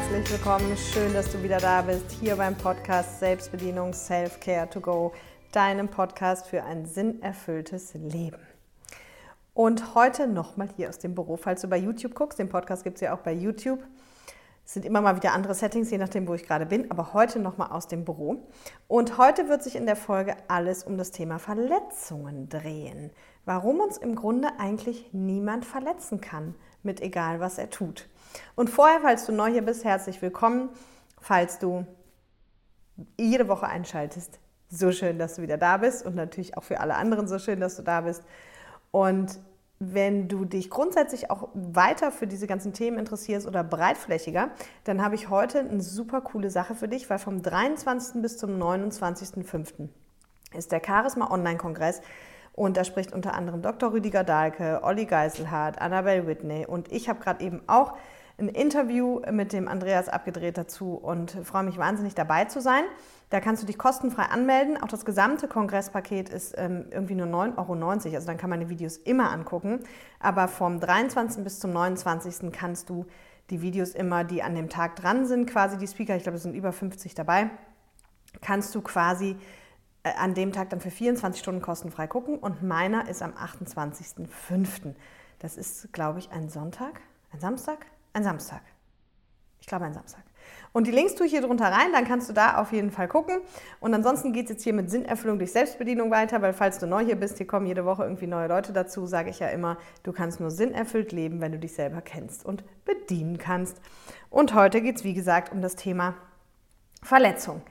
herzlich willkommen. Schön, dass du wieder da bist, hier beim Podcast Selbstbedienung Self-Care to Go, deinem Podcast für ein sinnerfülltes Leben. Und heute nochmal hier aus dem Büro, falls du bei YouTube guckst, den Podcast gibt es ja auch bei YouTube. Es sind immer mal wieder andere Settings, je nachdem, wo ich gerade bin, aber heute nochmal aus dem Büro. Und heute wird sich in der Folge alles um das Thema Verletzungen drehen. Warum uns im Grunde eigentlich niemand verletzen kann, mit egal was er tut. Und vorher, falls du neu hier bist, herzlich willkommen. Falls du jede Woche einschaltest, so schön, dass du wieder da bist und natürlich auch für alle anderen so schön, dass du da bist. Und wenn du dich grundsätzlich auch weiter für diese ganzen Themen interessierst oder breitflächiger, dann habe ich heute eine super coole Sache für dich, weil vom 23. bis zum 29.05. ist der Charisma Online-Kongress und da spricht unter anderem Dr. Rüdiger Dahlke, Olli Geiselhardt, Annabelle Whitney und ich habe gerade eben auch ein Interview mit dem Andreas abgedreht dazu und freue mich wahnsinnig dabei zu sein. Da kannst du dich kostenfrei anmelden. Auch das gesamte Kongresspaket ist ähm, irgendwie nur 9,90 Euro. Also dann kann man die Videos immer angucken. Aber vom 23. bis zum 29. kannst du die Videos immer, die an dem Tag dran sind, quasi die Speaker, ich glaube, es sind über 50 dabei, kannst du quasi äh, an dem Tag dann für 24 Stunden kostenfrei gucken. Und meiner ist am 28.05. Das ist, glaube ich, ein Sonntag, ein Samstag, ein Samstag. Ich glaube, ein Samstag. Und die Links tue ich hier drunter rein, dann kannst du da auf jeden Fall gucken. Und ansonsten geht es jetzt hier mit Sinnerfüllung durch Selbstbedienung weiter, weil falls du neu hier bist, hier kommen jede Woche irgendwie neue Leute dazu, sage ich ja immer, du kannst nur sinnerfüllt leben, wenn du dich selber kennst und bedienen kannst. Und heute geht es, wie gesagt, um das Thema Verletzung.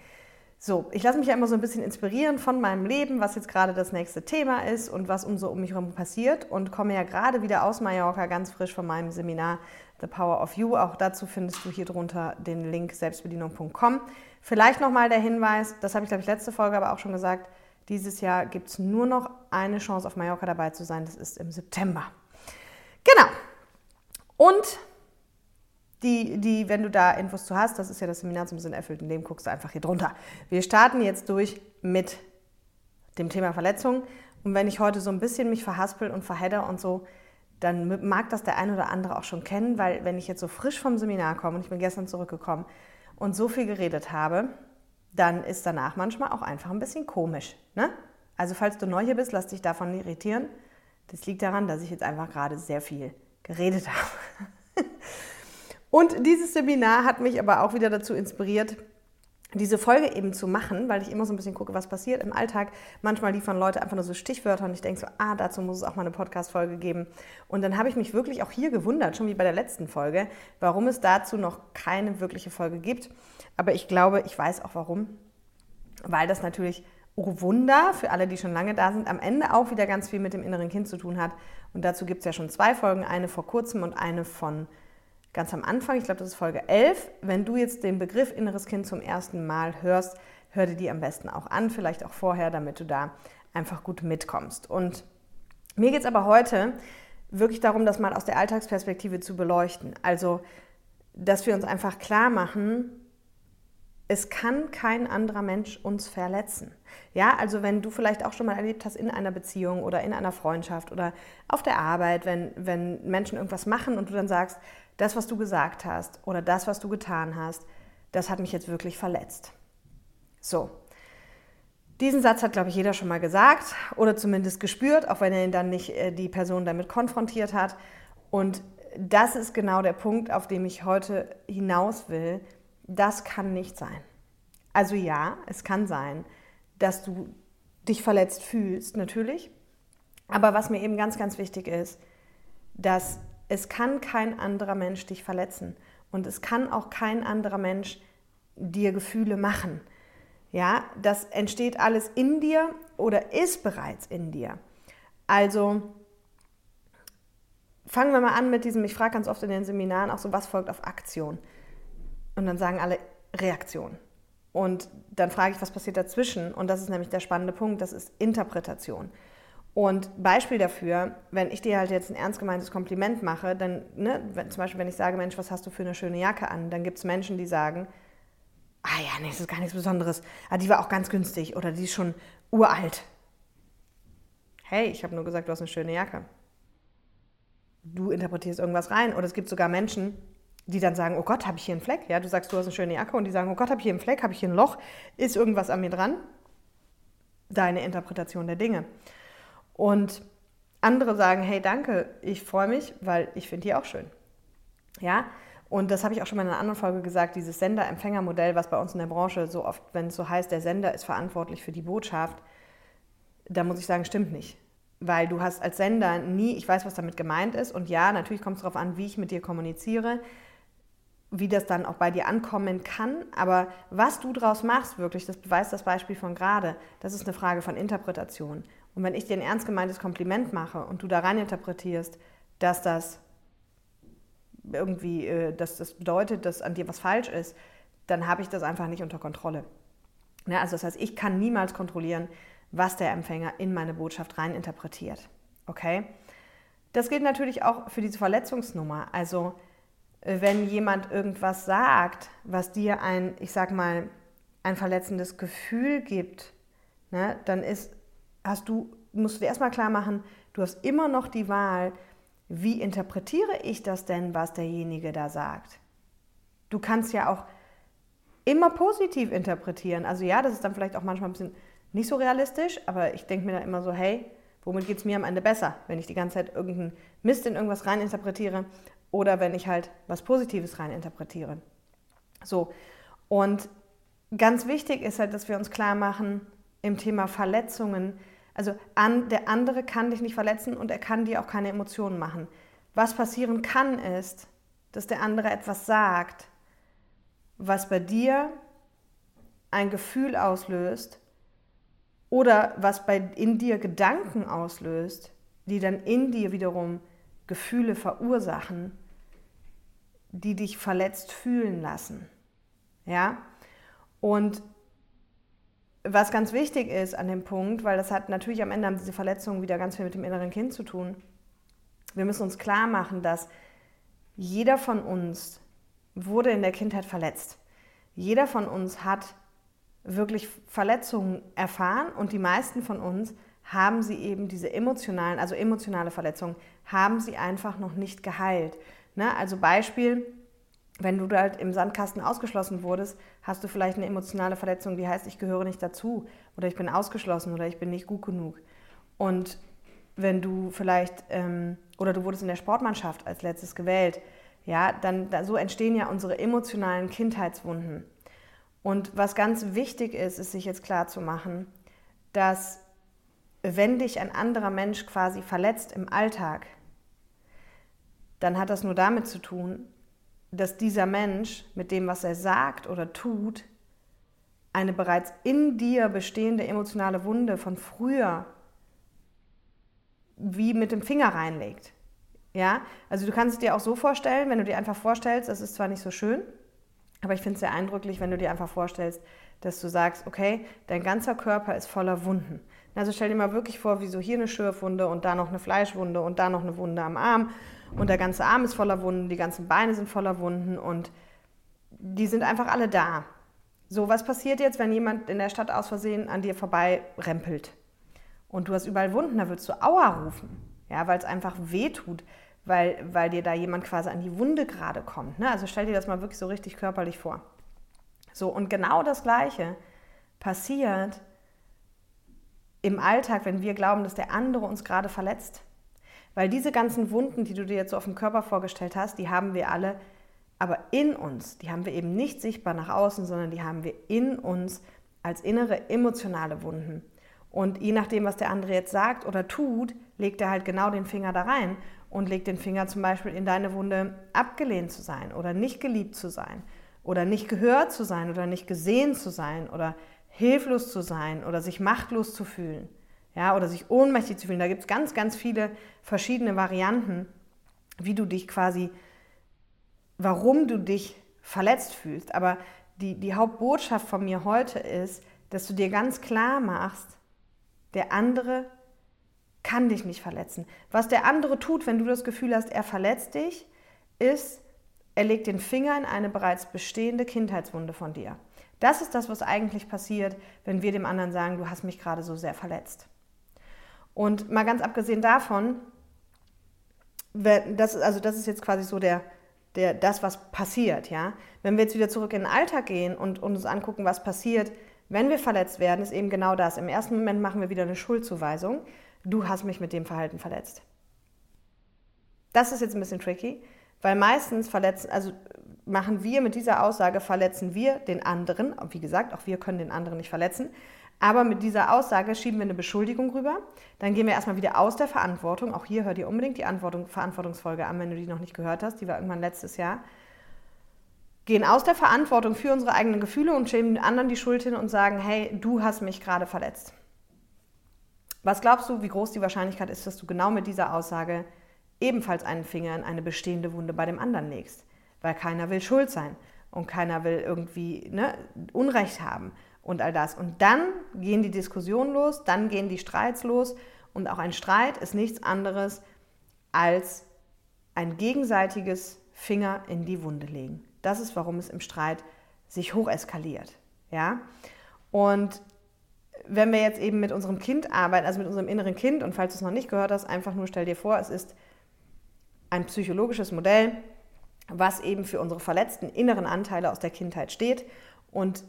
So, ich lasse mich ja immer so ein bisschen inspirieren von meinem Leben, was jetzt gerade das nächste Thema ist und was um so um mich herum passiert und komme ja gerade wieder aus Mallorca ganz frisch von meinem Seminar The Power of You. Auch dazu findest du hier drunter den Link selbstbedienung.com. Vielleicht nochmal der Hinweis, das habe ich glaube ich letzte Folge aber auch schon gesagt, dieses Jahr gibt es nur noch eine Chance auf Mallorca dabei zu sein, das ist im September. Genau. Und die, die, wenn du da Infos zu hast, das ist ja das Seminar zum Sinn erfüllten Leben, guckst du einfach hier drunter. Wir starten jetzt durch mit dem Thema Verletzung. Und wenn ich heute so ein bisschen mich verhaspel und verhedder und so, dann mag das der ein oder andere auch schon kennen, weil wenn ich jetzt so frisch vom Seminar komme und ich bin gestern zurückgekommen und so viel geredet habe, dann ist danach manchmal auch einfach ein bisschen komisch. Ne? Also falls du neu hier bist, lass dich davon irritieren. Das liegt daran, dass ich jetzt einfach gerade sehr viel geredet habe. Und dieses Seminar hat mich aber auch wieder dazu inspiriert, diese Folge eben zu machen, weil ich immer so ein bisschen gucke, was passiert im Alltag. Manchmal liefern Leute einfach nur so Stichwörter und ich denke so, ah, dazu muss es auch mal eine Podcast-Folge geben. Und dann habe ich mich wirklich auch hier gewundert, schon wie bei der letzten Folge, warum es dazu noch keine wirkliche Folge gibt. Aber ich glaube, ich weiß auch warum. Weil das natürlich, oh Wunder, für alle, die schon lange da sind, am Ende auch wieder ganz viel mit dem inneren Kind zu tun hat. Und dazu gibt es ja schon zwei Folgen, eine vor kurzem und eine von ganz am Anfang, ich glaube, das ist Folge 11. Wenn du jetzt den Begriff inneres Kind zum ersten Mal hörst, hör dir die am besten auch an, vielleicht auch vorher, damit du da einfach gut mitkommst. Und mir geht es aber heute wirklich darum, das mal aus der Alltagsperspektive zu beleuchten. Also, dass wir uns einfach klar machen, es kann kein anderer Mensch uns verletzen. Ja, also wenn du vielleicht auch schon mal erlebt hast in einer Beziehung oder in einer Freundschaft oder auf der Arbeit, wenn, wenn Menschen irgendwas machen und du dann sagst, das, was du gesagt hast oder das, was du getan hast, das hat mich jetzt wirklich verletzt. So. Diesen Satz hat, glaube ich, jeder schon mal gesagt oder zumindest gespürt, auch wenn er ihn dann nicht äh, die Person damit konfrontiert hat. Und das ist genau der Punkt, auf dem ich heute hinaus will. Das kann nicht sein. Also ja, es kann sein, dass du dich verletzt fühlst, natürlich. Aber was mir eben ganz, ganz wichtig ist, dass es kann kein anderer Mensch dich verletzen und es kann auch kein anderer Mensch dir Gefühle machen. Ja, das entsteht alles in dir oder ist bereits in dir. Also fangen wir mal an mit diesem, ich frage ganz oft in den Seminaren auch so, was folgt auf Aktion? Und dann sagen alle Reaktion. Und dann frage ich, was passiert dazwischen? Und das ist nämlich der spannende Punkt, das ist Interpretation. Und Beispiel dafür, wenn ich dir halt jetzt ein ernst gemeintes Kompliment mache, dann, ne, wenn, zum Beispiel, wenn ich sage, Mensch, was hast du für eine schöne Jacke an, dann gibt es Menschen, die sagen, ah ja, nee, das ist gar nichts Besonderes. Ah, die war auch ganz günstig oder die ist schon uralt. Hey, ich habe nur gesagt, du hast eine schöne Jacke. Du interpretierst irgendwas rein. Oder es gibt sogar Menschen, die dann sagen, oh Gott, habe ich hier einen Fleck? Ja, du sagst, du hast eine schöne Jacke und die sagen, oh Gott, habe ich hier einen Fleck, habe ich hier ein Loch, ist irgendwas an mir dran? Deine Interpretation der Dinge. Und andere sagen, hey, danke, ich freue mich, weil ich finde die auch schön. Ja, und das habe ich auch schon mal in einer anderen Folge gesagt, dieses Sender-Empfänger-Modell, was bei uns in der Branche so oft, wenn es so heißt, der Sender ist verantwortlich für die Botschaft, da muss ich sagen, stimmt nicht weil du hast als Sender nie, ich weiß, was damit gemeint ist und ja, natürlich kommt es darauf an, wie ich mit dir kommuniziere, wie das dann auch bei dir ankommen kann, aber was du daraus machst, wirklich, das beweist das Beispiel von gerade, das ist eine Frage von Interpretation. Und wenn ich dir ein ernst gemeintes Kompliment mache und du da rein interpretierst, dass das irgendwie, äh, dass das bedeutet, dass an dir was falsch ist, dann habe ich das einfach nicht unter Kontrolle. Ja, also das heißt, ich kann niemals kontrollieren, was der Empfänger in meine Botschaft rein interpretiert. Okay? Das gilt natürlich auch für diese Verletzungsnummer. Also wenn jemand irgendwas sagt, was dir ein, ich sag mal, ein verletzendes Gefühl gibt, ne, dann ist, hast du, musst du erstmal klar machen, du hast immer noch die Wahl, wie interpretiere ich das denn, was derjenige da sagt? Du kannst ja auch immer positiv interpretieren. Also ja, das ist dann vielleicht auch manchmal ein bisschen nicht so realistisch, aber ich denke mir dann immer so, hey, womit geht es mir am Ende besser, wenn ich die ganze Zeit irgendeinen Mist in irgendwas reininterpretiere oder wenn ich halt was Positives reininterpretiere. So, und ganz wichtig ist halt, dass wir uns klar machen im Thema Verletzungen, also an, der andere kann dich nicht verletzen und er kann dir auch keine Emotionen machen. Was passieren kann ist, dass der andere etwas sagt, was bei dir ein Gefühl auslöst, oder was bei, in dir Gedanken auslöst, die dann in dir wiederum Gefühle verursachen, die dich verletzt fühlen lassen. Ja? Und was ganz wichtig ist an dem Punkt, weil das hat natürlich am Ende haben diese Verletzungen wieder ganz viel mit dem inneren Kind zu tun. Wir müssen uns klar machen, dass jeder von uns wurde in der Kindheit verletzt. Jeder von uns hat wirklich Verletzungen erfahren und die meisten von uns haben sie eben diese emotionalen, also emotionale Verletzungen, haben sie einfach noch nicht geheilt. Ne? Also Beispiel, wenn du halt im Sandkasten ausgeschlossen wurdest, hast du vielleicht eine emotionale Verletzung, die heißt, ich gehöre nicht dazu oder ich bin ausgeschlossen oder ich bin nicht gut genug. Und wenn du vielleicht, ähm, oder du wurdest in der Sportmannschaft als letztes gewählt, ja, dann so entstehen ja unsere emotionalen Kindheitswunden. Und was ganz wichtig ist, ist sich jetzt klar zu machen, dass wenn dich ein anderer Mensch quasi verletzt im Alltag, dann hat das nur damit zu tun, dass dieser Mensch mit dem, was er sagt oder tut, eine bereits in dir bestehende emotionale Wunde von früher wie mit dem Finger reinlegt. Ja, also du kannst es dir auch so vorstellen, wenn du dir einfach vorstellst, das ist zwar nicht so schön, aber ich finde es sehr eindrücklich, wenn du dir einfach vorstellst, dass du sagst, okay, dein ganzer Körper ist voller Wunden. Also stell dir mal wirklich vor, wie so hier eine Schürfwunde und da noch eine Fleischwunde und da noch eine Wunde am Arm und der ganze Arm ist voller Wunden, die ganzen Beine sind voller Wunden und die sind einfach alle da. So, was passiert jetzt, wenn jemand in der Stadt aus Versehen an dir vorbei rempelt und du hast überall Wunden, da würdest du Aua rufen, ja, weil es einfach weh tut, weil, weil dir da jemand quasi an die Wunde gerade kommt. Ne? Also stell dir das mal wirklich so richtig körperlich vor. So, und genau das Gleiche passiert im Alltag, wenn wir glauben, dass der andere uns gerade verletzt. Weil diese ganzen Wunden, die du dir jetzt so auf dem Körper vorgestellt hast, die haben wir alle, aber in uns, die haben wir eben nicht sichtbar nach außen, sondern die haben wir in uns als innere emotionale Wunden. Und je nachdem, was der andere jetzt sagt oder tut, legt er halt genau den Finger da rein und leg den Finger zum Beispiel in deine Wunde, abgelehnt zu sein oder nicht geliebt zu sein oder nicht gehört zu sein oder nicht gesehen zu sein oder hilflos zu sein oder sich machtlos zu fühlen ja, oder sich ohnmächtig zu fühlen. Da gibt es ganz, ganz viele verschiedene Varianten, wie du dich quasi, warum du dich verletzt fühlst. Aber die, die Hauptbotschaft von mir heute ist, dass du dir ganz klar machst, der andere kann dich nicht verletzen. Was der andere tut, wenn du das Gefühl hast, er verletzt dich, ist, er legt den Finger in eine bereits bestehende Kindheitswunde von dir. Das ist das, was eigentlich passiert, wenn wir dem anderen sagen, du hast mich gerade so sehr verletzt. Und mal ganz abgesehen davon, das, also das ist jetzt quasi so der, der, das, was passiert. Ja? Wenn wir jetzt wieder zurück in den Alltag gehen und, und uns angucken, was passiert, wenn wir verletzt werden, ist eben genau das. Im ersten Moment machen wir wieder eine Schuldzuweisung. Du hast mich mit dem Verhalten verletzt. Das ist jetzt ein bisschen tricky, weil meistens verletzen, also machen wir mit dieser Aussage, verletzen wir den anderen. Wie gesagt, auch wir können den anderen nicht verletzen. Aber mit dieser Aussage schieben wir eine Beschuldigung rüber. Dann gehen wir erstmal wieder aus der Verantwortung. Auch hier hör dir unbedingt die Verantwortungsfolge an, wenn du die noch nicht gehört hast. Die war irgendwann letztes Jahr. Gehen aus der Verantwortung für unsere eigenen Gefühle und den anderen die Schuld hin und sagen, hey, du hast mich gerade verletzt. Was glaubst du, wie groß die Wahrscheinlichkeit ist, dass du genau mit dieser Aussage ebenfalls einen Finger in eine bestehende Wunde bei dem anderen legst? Weil keiner will schuld sein und keiner will irgendwie ne, Unrecht haben und all das. Und dann gehen die Diskussionen los, dann gehen die Streits los und auch ein Streit ist nichts anderes als ein gegenseitiges Finger in die Wunde legen. Das ist, warum es im Streit sich hocheskaliert. Ja? Und wenn wir jetzt eben mit unserem Kind arbeiten, also mit unserem inneren Kind, und falls du es noch nicht gehört hast, einfach nur stell dir vor, es ist ein psychologisches Modell, was eben für unsere verletzten inneren Anteile aus der Kindheit steht. Und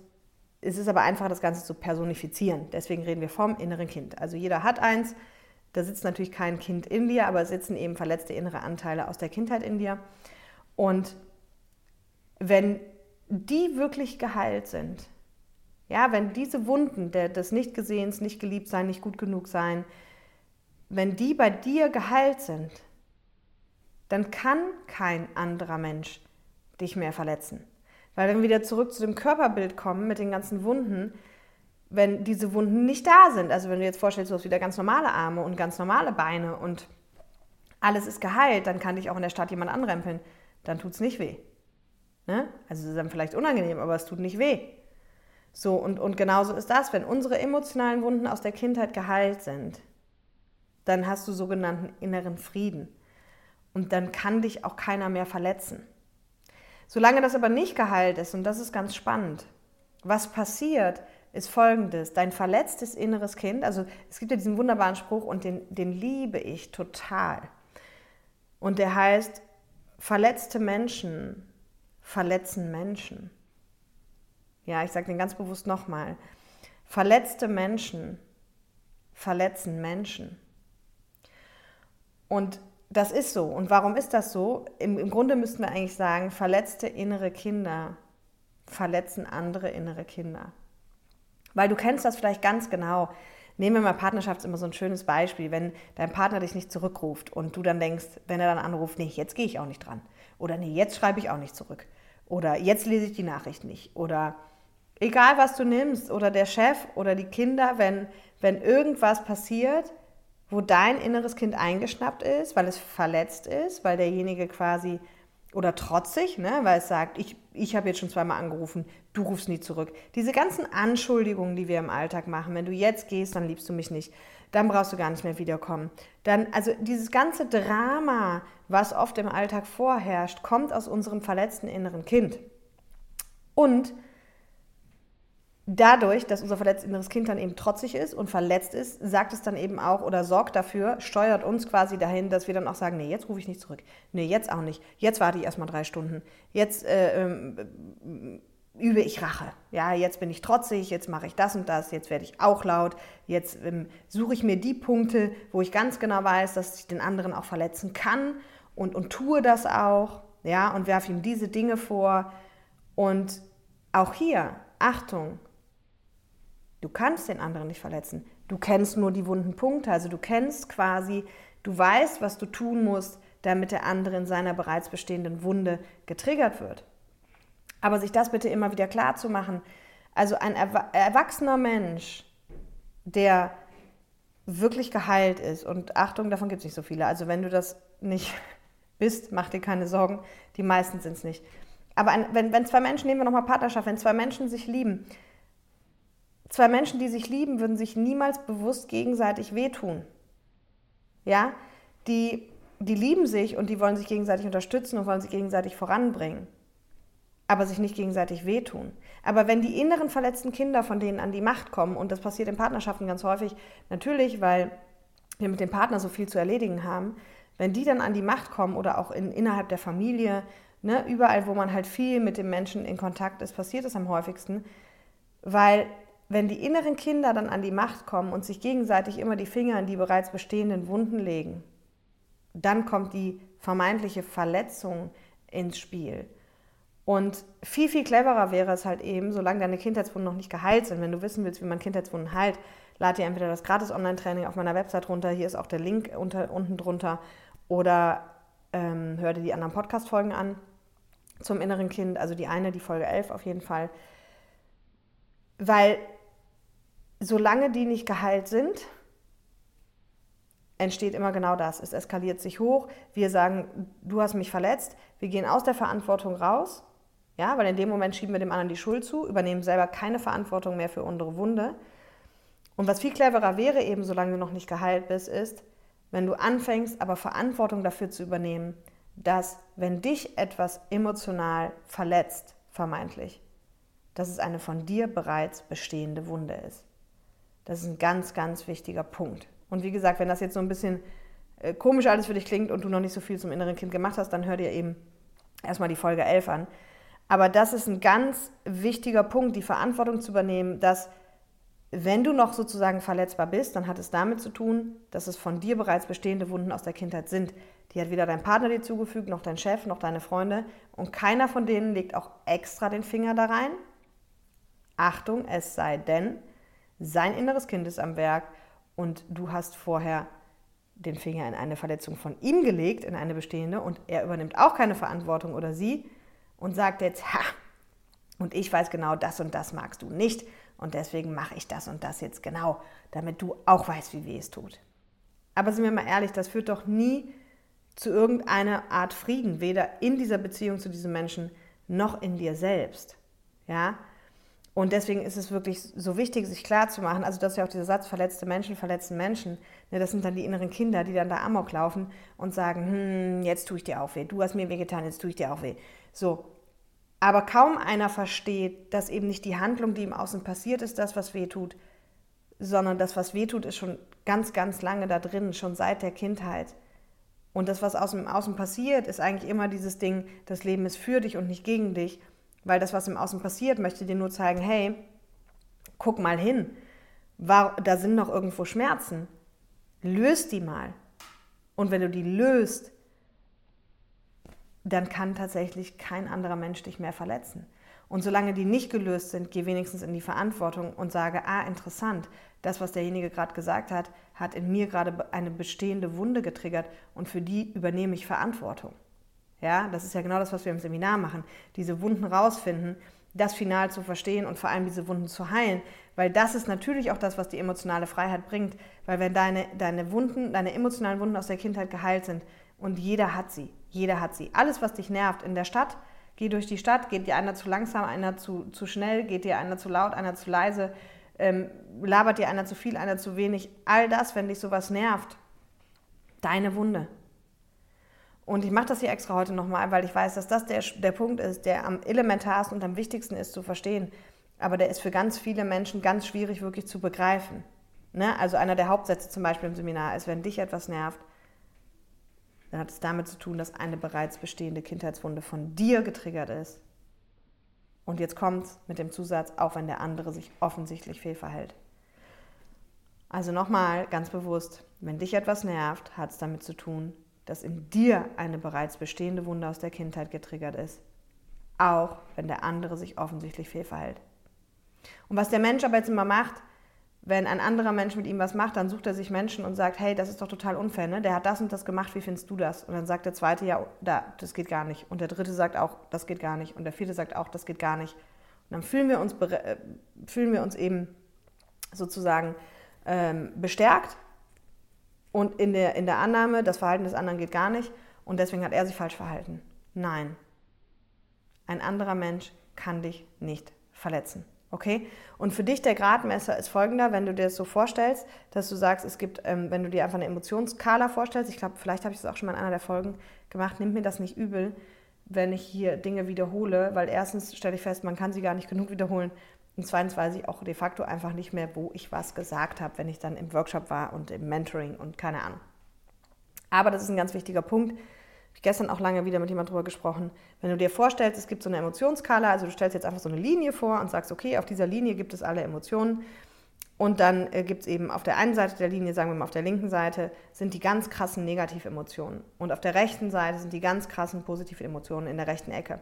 es ist aber einfach, das Ganze zu personifizieren. Deswegen reden wir vom inneren Kind. Also jeder hat eins. Da sitzt natürlich kein Kind in dir, aber es sitzen eben verletzte innere Anteile aus der Kindheit in dir. Und wenn die wirklich geheilt sind, ja, wenn diese Wunden der, des Nichtgesehens, nicht geliebt sein, nicht gut genug sein, wenn die bei dir geheilt sind, dann kann kein anderer Mensch dich mehr verletzen. Weil wenn wir wieder zurück zu dem Körperbild kommen mit den ganzen Wunden, wenn diese Wunden nicht da sind, also wenn du jetzt vorstellst, du hast wieder ganz normale Arme und ganz normale Beine und alles ist geheilt, dann kann dich auch in der Stadt jemand anrempeln, dann tut es nicht weh. Ne? Also es ist dann vielleicht unangenehm, aber es tut nicht weh. So, und, und genauso ist das, wenn unsere emotionalen Wunden aus der Kindheit geheilt sind, dann hast du sogenannten inneren Frieden. Und dann kann dich auch keiner mehr verletzen. Solange das aber nicht geheilt ist, und das ist ganz spannend, was passiert, ist folgendes: Dein verletztes inneres Kind, also es gibt ja diesen wunderbaren Spruch und den, den liebe ich total. Und der heißt: Verletzte Menschen verletzen Menschen. Ja, ich sage den ganz bewusst nochmal. Verletzte Menschen verletzen Menschen. Und das ist so. Und warum ist das so? Im, Im, Grunde müssten wir eigentlich sagen, verletzte innere Kinder verletzen andere innere Kinder. Weil du kennst das vielleicht ganz genau. Nehmen wir mal Partnerschaft, ist immer so ein schönes Beispiel. Wenn dein Partner dich nicht zurückruft und du dann denkst, wenn er dann anruft, nee, jetzt gehe ich auch nicht dran. Oder nee, jetzt schreibe ich auch nicht zurück. Oder jetzt lese ich die Nachricht nicht. Oder egal was du nimmst. Oder der Chef oder die Kinder, wenn, wenn irgendwas passiert, wo dein inneres Kind eingeschnappt ist, weil es verletzt ist, weil derjenige quasi oder trotzig, ne, weil es sagt, ich, ich habe jetzt schon zweimal angerufen, du rufst nie zurück. Diese ganzen Anschuldigungen, die wir im Alltag machen, wenn du jetzt gehst, dann liebst du mich nicht, dann brauchst du gar nicht mehr wiederkommen. Dann, also dieses ganze Drama, was oft im Alltag vorherrscht, kommt aus unserem verletzten inneren Kind. Und dadurch, dass unser verletztes inneres Kind dann eben trotzig ist und verletzt ist, sagt es dann eben auch oder sorgt dafür, steuert uns quasi dahin, dass wir dann auch sagen, nee, jetzt rufe ich nicht zurück. Nee, jetzt auch nicht. Jetzt warte ich erstmal drei Stunden. Jetzt äh, ähm, übe ich Rache. Ja, jetzt bin ich trotzig, jetzt mache ich das und das, jetzt werde ich auch laut, jetzt ähm, suche ich mir die Punkte, wo ich ganz genau weiß, dass ich den anderen auch verletzen kann und, und tue das auch, ja, und werfe ihm diese Dinge vor. Und auch hier, Achtung, Du kannst den anderen nicht verletzen. Du kennst nur die wunden Punkte. Also du kennst quasi, du weißt, was du tun musst, damit der andere in seiner bereits bestehenden Wunde getriggert wird. Aber sich das bitte immer wieder klar zu machen. Also ein erwachsener Mensch, der wirklich geheilt ist, und Achtung, davon gibt es nicht so viele. Also wenn du das nicht bist, mach dir keine Sorgen. Die meisten sind es nicht. Aber ein, wenn, wenn zwei Menschen, nehmen wir nochmal Partnerschaft, wenn zwei Menschen sich lieben, Zwei Menschen, die sich lieben, würden sich niemals bewusst gegenseitig wehtun. Ja, die, die lieben sich und die wollen sich gegenseitig unterstützen und wollen sich gegenseitig voranbringen, aber sich nicht gegenseitig wehtun. Aber wenn die inneren verletzten Kinder von denen an die Macht kommen, und das passiert in Partnerschaften ganz häufig, natürlich, weil wir mit dem Partner so viel zu erledigen haben, wenn die dann an die Macht kommen oder auch in, innerhalb der Familie, ne, überall, wo man halt viel mit dem Menschen in Kontakt ist, passiert es am häufigsten, weil wenn die inneren Kinder dann an die Macht kommen und sich gegenseitig immer die Finger in die bereits bestehenden Wunden legen, dann kommt die vermeintliche Verletzung ins Spiel. Und viel, viel cleverer wäre es halt eben, solange deine Kindheitswunden noch nicht geheilt sind, wenn du wissen willst, wie man Kindheitswunden heilt, lad dir entweder das gratis Online-Training auf meiner Website runter, hier ist auch der Link unter, unten drunter, oder ähm, hör dir die anderen Podcast-Folgen an zum inneren Kind, also die eine, die Folge 11 auf jeden Fall. Weil solange die nicht geheilt sind, entsteht immer genau das. Es eskaliert sich hoch. Wir sagen, du hast mich verletzt. Wir gehen aus der Verantwortung raus. Ja, weil in dem Moment schieben wir dem anderen die Schuld zu, übernehmen selber keine Verantwortung mehr für unsere Wunde. Und was viel cleverer wäre, eben solange du noch nicht geheilt bist, ist, wenn du anfängst, aber Verantwortung dafür zu übernehmen, dass wenn dich etwas emotional verletzt, vermeintlich, dass es eine von dir bereits bestehende Wunde ist. Das ist ein ganz, ganz wichtiger Punkt. Und wie gesagt, wenn das jetzt so ein bisschen äh, komisch alles für dich klingt und du noch nicht so viel zum inneren Kind gemacht hast, dann hör dir eben erstmal die Folge 11 an. Aber das ist ein ganz wichtiger Punkt, die Verantwortung zu übernehmen, dass wenn du noch sozusagen verletzbar bist, dann hat es damit zu tun, dass es von dir bereits bestehende Wunden aus der Kindheit sind. Die hat weder dein Partner dir zugefügt, noch dein Chef, noch deine Freunde. Und keiner von denen legt auch extra den Finger da rein. Achtung, es sei denn, sein inneres Kind ist am Werk und du hast vorher den Finger in eine Verletzung von ihm gelegt, in eine bestehende, und er übernimmt auch keine Verantwortung oder sie und sagt jetzt, ha, und ich weiß genau, das und das magst du nicht und deswegen mache ich das und das jetzt genau, damit du auch weißt, wie weh es tut. Aber sind wir mal ehrlich, das führt doch nie zu irgendeiner Art Frieden, weder in dieser Beziehung zu diesem Menschen noch in dir selbst. Ja? Und deswegen ist es wirklich so wichtig, sich klarzumachen, also das ist ja auch dieser Satz, verletzte Menschen verletzen Menschen, ne, das sind dann die inneren Kinder, die dann da Amok laufen und sagen, hm, jetzt tue ich dir auch weh, du hast mir wehgetan, jetzt tue ich dir auch weh. So, aber kaum einer versteht, dass eben nicht die Handlung, die im Außen passiert, ist das, was weh tut, sondern das, was weh tut, ist schon ganz, ganz lange da drin, schon seit der Kindheit. Und das, was aus dem Außen passiert, ist eigentlich immer dieses Ding, das Leben ist für dich und nicht gegen dich. Weil das, was im Außen passiert, möchte dir nur zeigen, hey, guck mal hin, da sind noch irgendwo Schmerzen. Löst die mal. Und wenn du die löst, dann kann tatsächlich kein anderer Mensch dich mehr verletzen. Und solange die nicht gelöst sind, geh wenigstens in die Verantwortung und sage, ah, interessant, das, was derjenige gerade gesagt hat, hat in mir gerade eine bestehende Wunde getriggert und für die übernehme ich Verantwortung. Ja, das ist ja genau das, was wir im Seminar machen. Diese Wunden rausfinden, das final zu verstehen und vor allem diese Wunden zu heilen, weil das ist natürlich auch das, was die emotionale Freiheit bringt. Weil wenn deine, deine Wunden, deine emotionalen Wunden aus der Kindheit geheilt sind und jeder hat sie, jeder hat sie. Alles, was dich nervt in der Stadt, geh durch die Stadt, geht dir einer zu langsam, einer zu, zu schnell, geht dir einer zu laut, einer zu leise, ähm, labert dir einer zu viel, einer zu wenig. All das, wenn dich sowas nervt, deine Wunde. Und ich mache das hier extra heute nochmal, weil ich weiß, dass das der, der Punkt ist, der am elementarsten und am wichtigsten ist zu verstehen. Aber der ist für ganz viele Menschen ganz schwierig wirklich zu begreifen. Ne? Also einer der Hauptsätze zum Beispiel im Seminar ist, wenn dich etwas nervt, dann hat es damit zu tun, dass eine bereits bestehende Kindheitswunde von dir getriggert ist. Und jetzt kommt es mit dem Zusatz, auch wenn der andere sich offensichtlich fehlverhält. Also nochmal ganz bewusst, wenn dich etwas nervt, hat es damit zu tun, dass in dir eine bereits bestehende Wunde aus der Kindheit getriggert ist. Auch wenn der andere sich offensichtlich fehlverhält. Und was der Mensch aber jetzt immer macht, wenn ein anderer Mensch mit ihm was macht, dann sucht er sich Menschen und sagt, hey, das ist doch total unfair, ne? Der hat das und das gemacht, wie findest du das? Und dann sagt der zweite, ja, da, das geht gar nicht. Und der dritte sagt auch, das geht gar nicht. Und der vierte sagt auch, das geht gar nicht. Und dann fühlen wir uns, äh, fühlen wir uns eben sozusagen ähm, bestärkt und in der, in der Annahme, das Verhalten des anderen geht gar nicht und deswegen hat er sich falsch verhalten. Nein. Ein anderer Mensch kann dich nicht verletzen. Okay? Und für dich der Gradmesser ist folgender, wenn du dir das so vorstellst, dass du sagst, es gibt, ähm, wenn du dir einfach eine Emotionskala vorstellst, ich glaube, vielleicht habe ich das auch schon mal in einer der Folgen gemacht, nimm mir das nicht übel, wenn ich hier Dinge wiederhole, weil erstens stelle ich fest, man kann sie gar nicht genug wiederholen und zweitens weiß ich auch de facto einfach nicht mehr, wo ich was gesagt habe, wenn ich dann im Workshop war und im Mentoring und keine Ahnung. Aber das ist ein ganz wichtiger Punkt. ich gestern auch lange wieder mit jemandem drüber gesprochen. Wenn du dir vorstellst, es gibt so eine Emotionsskala, also du stellst jetzt einfach so eine Linie vor und sagst, okay, auf dieser Linie gibt es alle Emotionen. Und dann äh, gibt es eben auf der einen Seite der Linie, sagen wir mal auf der linken Seite, sind die ganz krassen Negativemotionen. Und auf der rechten Seite sind die ganz krassen positiven Emotionen in der rechten Ecke.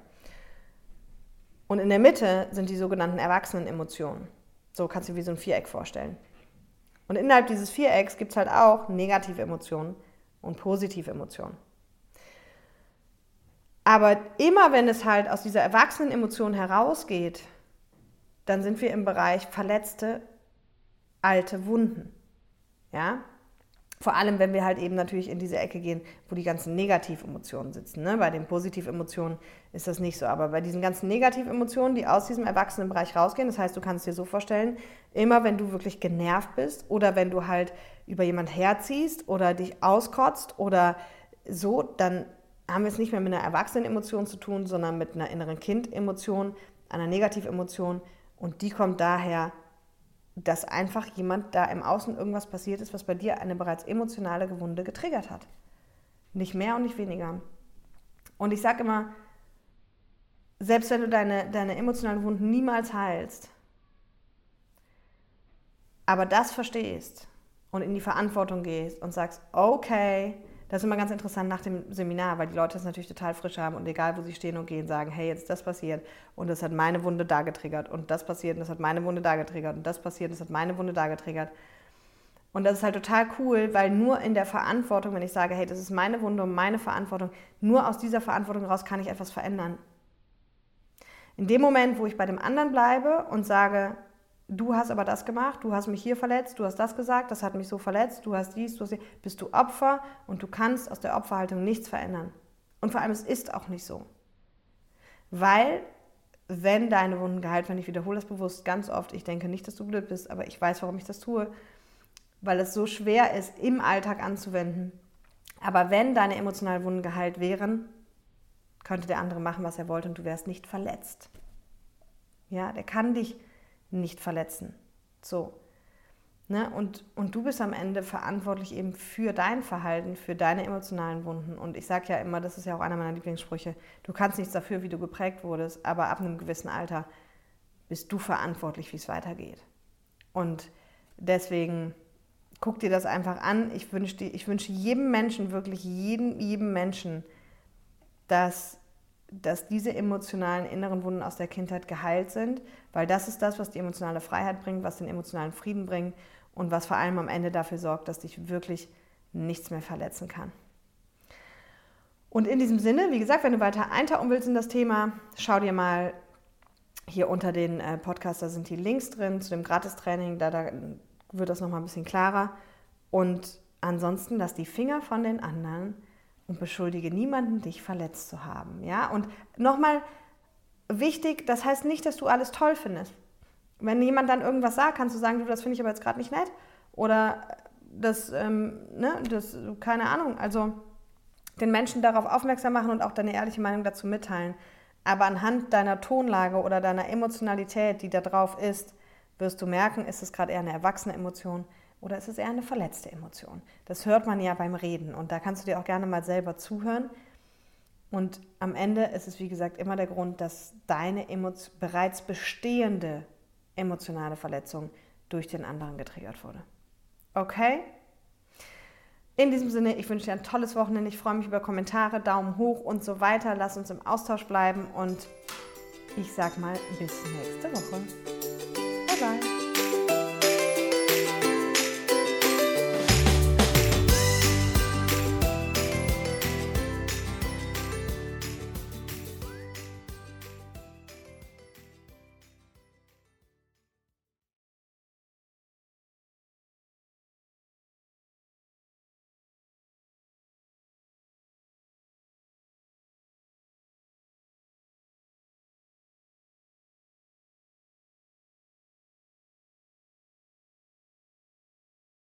Und in der Mitte sind die sogenannten Erwachsenenemotionen. So kannst du dir wie so ein Viereck vorstellen. Und innerhalb dieses Vierecks gibt es halt auch negative Emotionen und positive Emotionen. Aber immer wenn es halt aus dieser Erwachsenenemotion herausgeht, dann sind wir im Bereich verletzte alte Wunden. Ja? Vor allem, wenn wir halt eben natürlich in diese Ecke gehen, wo die ganzen Negativemotionen sitzen. Ne? Bei den Positivemotionen ist das nicht so. Aber bei diesen ganzen Negativemotionen, die aus diesem Erwachsenenbereich rausgehen, das heißt, du kannst dir so vorstellen, immer wenn du wirklich genervt bist oder wenn du halt über jemand herziehst oder dich auskotzt oder so, dann haben wir es nicht mehr mit einer Erwachsenenemotion zu tun, sondern mit einer inneren Kindemotion, einer Negativemotion. Und die kommt daher, dass einfach jemand da im Außen irgendwas passiert ist, was bei dir eine bereits emotionale Wunde getriggert hat. Nicht mehr und nicht weniger. Und ich sage immer, selbst wenn du deine, deine emotionalen Wunden niemals heilst, aber das verstehst und in die Verantwortung gehst und sagst, okay, das ist immer ganz interessant nach dem Seminar, weil die Leute das natürlich total frisch haben und egal, wo sie stehen und gehen, sagen, hey, jetzt das passiert und das hat meine Wunde da getriggert und das passiert und das hat meine Wunde da getriggert und das passiert und das hat meine Wunde da getriggert. Und das ist halt total cool, weil nur in der Verantwortung, wenn ich sage, hey, das ist meine Wunde und meine Verantwortung, nur aus dieser Verantwortung raus kann ich etwas verändern. In dem Moment, wo ich bei dem anderen bleibe und sage, du hast aber das gemacht, du hast mich hier verletzt, du hast das gesagt, das hat mich so verletzt, du hast dies, du hast dies, bist du Opfer und du kannst aus der Opferhaltung nichts verändern. Und vor allem, es ist auch nicht so. Weil, wenn deine Wunden geheilt werden, ich wiederhole das bewusst ganz oft, ich denke nicht, dass du blöd bist, aber ich weiß, warum ich das tue, weil es so schwer ist, im Alltag anzuwenden. Aber wenn deine emotionalen Wunden geheilt wären, könnte der andere machen, was er wollte und du wärst nicht verletzt. Ja, der kann dich nicht verletzen. So. Ne? Und, und du bist am Ende verantwortlich eben für dein Verhalten, für deine emotionalen Wunden. Und ich sage ja immer, das ist ja auch einer meiner Lieblingssprüche, du kannst nichts dafür, wie du geprägt wurdest, aber ab einem gewissen Alter bist du verantwortlich, wie es weitergeht. Und deswegen guck dir das einfach an. Ich wünsche, ich wünsche jedem Menschen, wirklich jedem, jedem Menschen, dass dass diese emotionalen inneren Wunden aus der Kindheit geheilt sind, weil das ist das, was die emotionale Freiheit bringt, was den emotionalen Frieden bringt und was vor allem am Ende dafür sorgt, dass dich wirklich nichts mehr verletzen kann. Und in diesem Sinne, wie gesagt, wenn du weiter eintauchen willst in das Thema, schau dir mal hier unter den äh, Podcast, da sind die Links drin zu dem Gratistraining, da, da wird das nochmal ein bisschen klarer. Und ansonsten lass die Finger von den anderen und beschuldige niemanden, dich verletzt zu haben. Ja? Und nochmal wichtig, das heißt nicht, dass du alles toll findest. Wenn jemand dann irgendwas sagt, kannst du sagen, du, das finde ich aber jetzt gerade nicht nett. Oder das, ähm, ne, das, keine Ahnung. Also den Menschen darauf aufmerksam machen und auch deine ehrliche Meinung dazu mitteilen. Aber anhand deiner Tonlage oder deiner Emotionalität, die da drauf ist, wirst du merken, ist es gerade eher eine erwachsene Emotion oder ist es eher eine verletzte Emotion? Das hört man ja beim Reden und da kannst du dir auch gerne mal selber zuhören. Und am Ende ist es, wie gesagt, immer der Grund, dass deine bereits bestehende emotionale Verletzung durch den anderen getriggert wurde. Okay? In diesem Sinne, ich wünsche dir ein tolles Wochenende. Ich freue mich über Kommentare, Daumen hoch und so weiter. Lass uns im Austausch bleiben und ich sag mal bis nächste Woche. Bye bye.